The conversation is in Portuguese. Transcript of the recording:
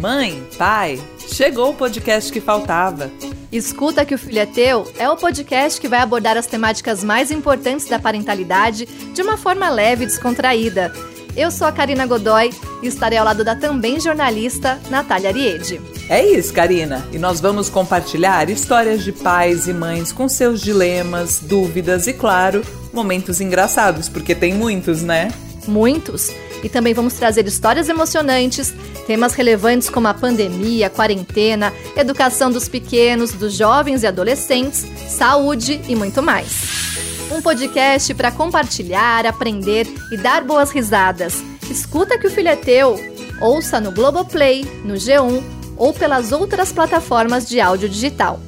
Mãe, pai, chegou o podcast que faltava. Escuta que o Filho é Teu é o podcast que vai abordar as temáticas mais importantes da parentalidade de uma forma leve e descontraída. Eu sou a Karina Godoy e estarei ao lado da também jornalista Natália Ariede. É isso, Karina. E nós vamos compartilhar histórias de pais e mães com seus dilemas, dúvidas e, claro, momentos engraçados, porque tem muitos, né? Muitos. E também vamos trazer histórias emocionantes, temas relevantes como a pandemia, a quarentena, educação dos pequenos, dos jovens e adolescentes, saúde e muito mais. Um podcast para compartilhar, aprender e dar boas risadas. Escuta que o filho é teu. Ouça no Globoplay, no G1 ou pelas outras plataformas de áudio digital.